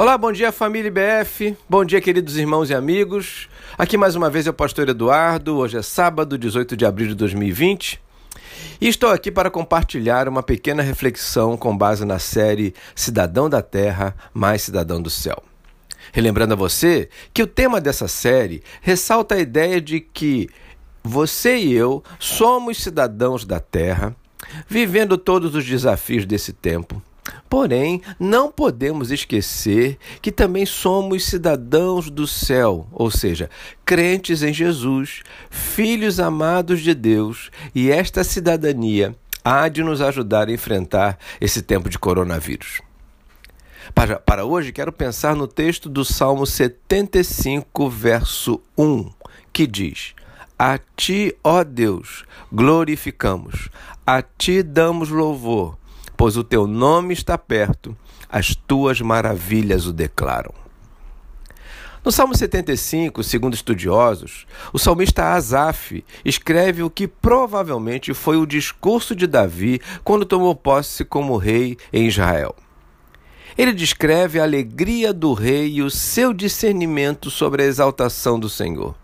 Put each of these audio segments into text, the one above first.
Olá, bom dia família IBF, bom dia queridos irmãos e amigos. Aqui mais uma vez é o pastor Eduardo, hoje é sábado, 18 de abril de 2020. E estou aqui para compartilhar uma pequena reflexão com base na série Cidadão da Terra mais Cidadão do Céu. Relembrando a você que o tema dessa série ressalta a ideia de que você e eu somos cidadãos da Terra, vivendo todos os desafios desse tempo Porém, não podemos esquecer que também somos cidadãos do céu, ou seja, crentes em Jesus, filhos amados de Deus, e esta cidadania há de nos ajudar a enfrentar esse tempo de coronavírus. Para, para hoje, quero pensar no texto do Salmo 75, verso 1, que diz: A ti, ó Deus, glorificamos, a ti damos louvor pois o teu nome está perto, as tuas maravilhas o declaram. No Salmo 75, segundo estudiosos, o salmista Asaf escreve o que provavelmente foi o discurso de Davi quando tomou posse como rei em Israel. Ele descreve a alegria do rei e o seu discernimento sobre a exaltação do Senhor.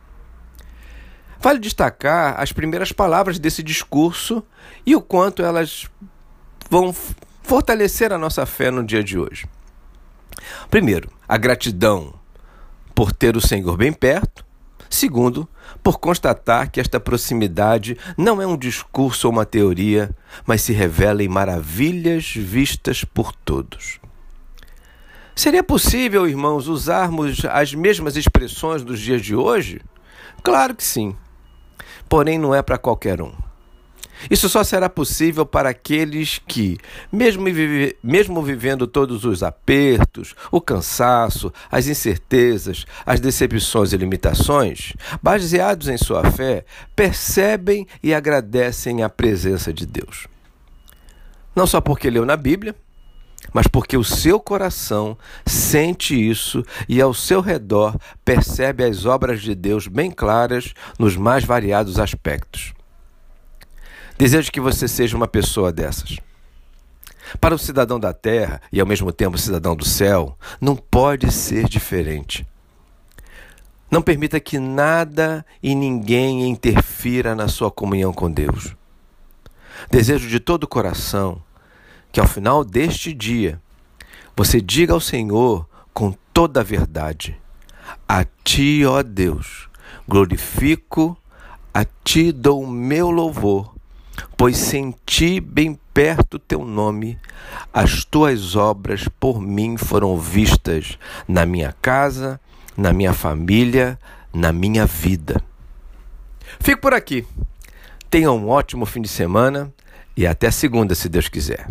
Vale destacar as primeiras palavras desse discurso e o quanto elas vão fortalecer a nossa fé no dia de hoje. Primeiro, a gratidão por ter o Senhor bem perto. Segundo, por constatar que esta proximidade não é um discurso ou uma teoria, mas se revela em maravilhas vistas por todos. Seria possível, irmãos, usarmos as mesmas expressões dos dias de hoje? Claro que sim. Porém, não é para qualquer um. Isso só será possível para aqueles que, mesmo, vive, mesmo vivendo todos os apertos, o cansaço, as incertezas, as decepções e limitações, baseados em sua fé, percebem e agradecem a presença de Deus. Não só porque leu na Bíblia, mas porque o seu coração sente isso e ao seu redor percebe as obras de Deus bem claras nos mais variados aspectos. Desejo que você seja uma pessoa dessas. Para o cidadão da terra e ao mesmo tempo cidadão do céu, não pode ser diferente. Não permita que nada e ninguém interfira na sua comunhão com Deus. Desejo de todo o coração que ao final deste dia você diga ao Senhor com toda a verdade: A ti, ó Deus, glorifico, a ti dou o meu louvor pois senti bem perto teu nome, as tuas obras por mim foram vistas na minha casa, na minha família, na minha vida. Fico por aqui. Tenha um ótimo fim de semana e até segunda, se Deus quiser.